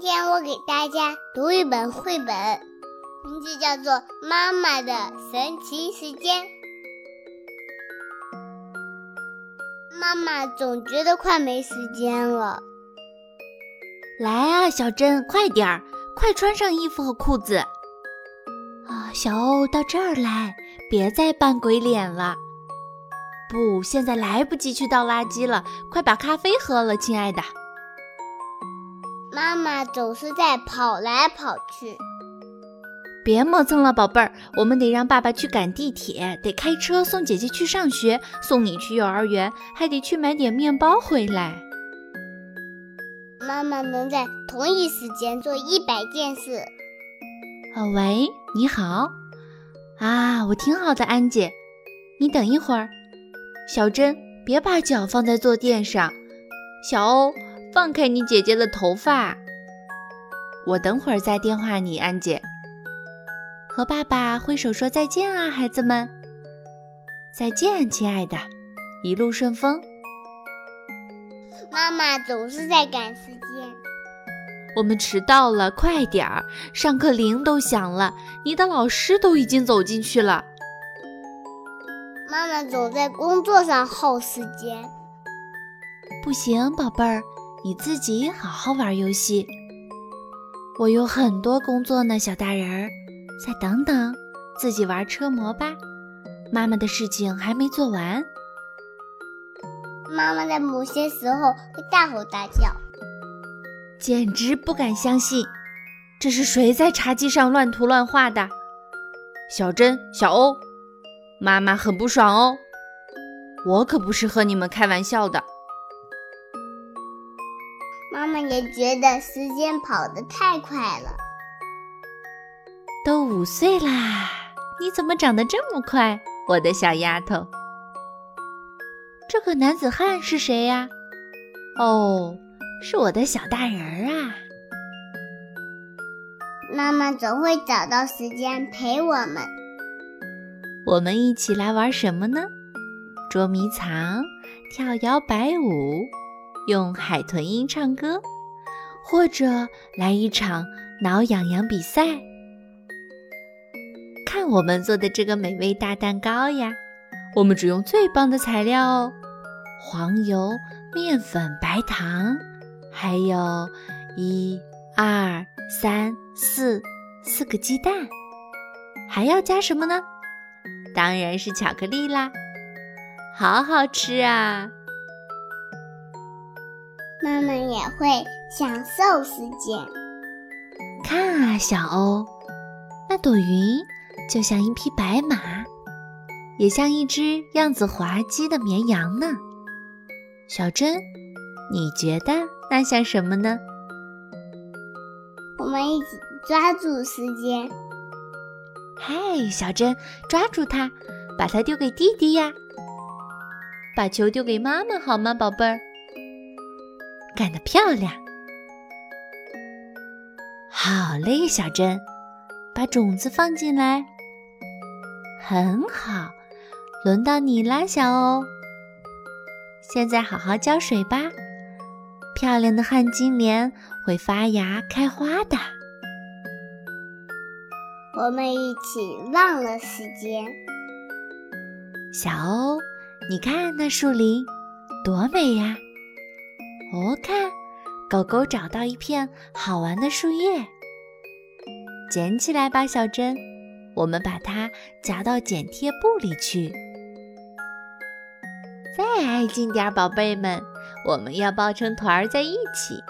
今天我给大家读一本绘本，名字叫做《妈妈的神奇时间》。妈妈总觉得快没时间了。来啊，小珍，快点儿，快穿上衣服和裤子。啊，小欧，到这儿来，别再扮鬼脸了。不，现在来不及去倒垃圾了，快把咖啡喝了，亲爱的。妈妈总是在跑来跑去。别磨蹭了，宝贝儿，我们得让爸爸去赶地铁，得开车送姐姐去上学，送你去幼儿园，还得去买点面包回来。妈妈能在同一时间做一百件事。啊，喂，你好。啊，我挺好的，安姐。你等一会儿。小珍，别把脚放在坐垫上。小欧。放开你姐姐的头发！我等会儿再电话你，安姐。和爸爸挥手说再见啊，孩子们！再见，亲爱的，一路顺风。妈妈总是在赶时间。我们迟到了，快点儿！上课铃都响了，你的老师都已经走进去了。妈妈总在工作上耗时间。不行，宝贝儿。你自己好好玩游戏，我有很多工作呢，小大人儿。再等等，自己玩车模吧。妈妈的事情还没做完。妈妈在某些时候会大吼大叫，简直不敢相信。这是谁在茶几上乱涂乱画的？小珍、小欧，妈妈很不爽哦。我可不是和你们开玩笑的。妈妈也觉得时间跑得太快了。都五岁啦，你怎么长得这么快，我的小丫头？这个男子汉是谁呀？哦，是我的小大人儿啊。妈妈总会找到时间陪我们。我们一起来玩什么呢？捉迷藏，跳摇摆舞。用海豚音唱歌，或者来一场挠痒痒比赛。看我们做的这个美味大蛋糕呀！我们只用最棒的材料哦：黄油、面粉、白糖，还有一、二、三、四四个鸡蛋。还要加什么呢？当然是巧克力啦！好好吃啊！妈妈也会享受时间。看啊，小欧，那朵云就像一匹白马，也像一只样子滑稽的绵羊呢。小珍，你觉得那像什么呢？我们一起抓住时间。嗨，小珍，抓住它，把它丢给弟弟呀。把球丢给妈妈好吗，宝贝儿？干得漂亮！好嘞，小珍，把种子放进来。很好，轮到你啦，小欧。现在好好浇水吧，漂亮的旱金莲会发芽开花的。我们一起忘了时间。小欧，你看那树林多美呀！哦，看，狗狗找到一片好玩的树叶，捡起来吧，小珍。我们把它夹到剪贴布里去。再挨近点，宝贝们，我们要抱成团儿在一起，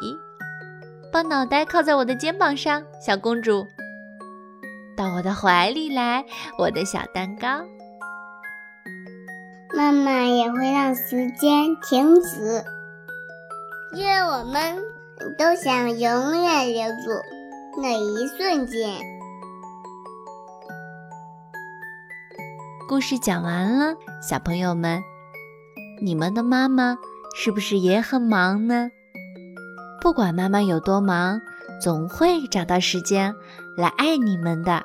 把脑袋靠在我的肩膀上，小公主，到我的怀里来，我的小蛋糕。妈妈也会让时间停止。因为我们都想永远留住那一瞬间。故事讲完了，小朋友们，你们的妈妈是不是也很忙呢？不管妈妈有多忙，总会找到时间来爱你们的。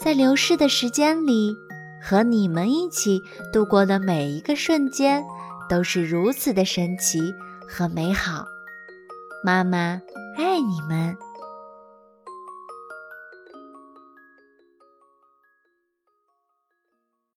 在流逝的时间里，和你们一起度过的每一个瞬间，都是如此的神奇。和美好，妈妈爱你们。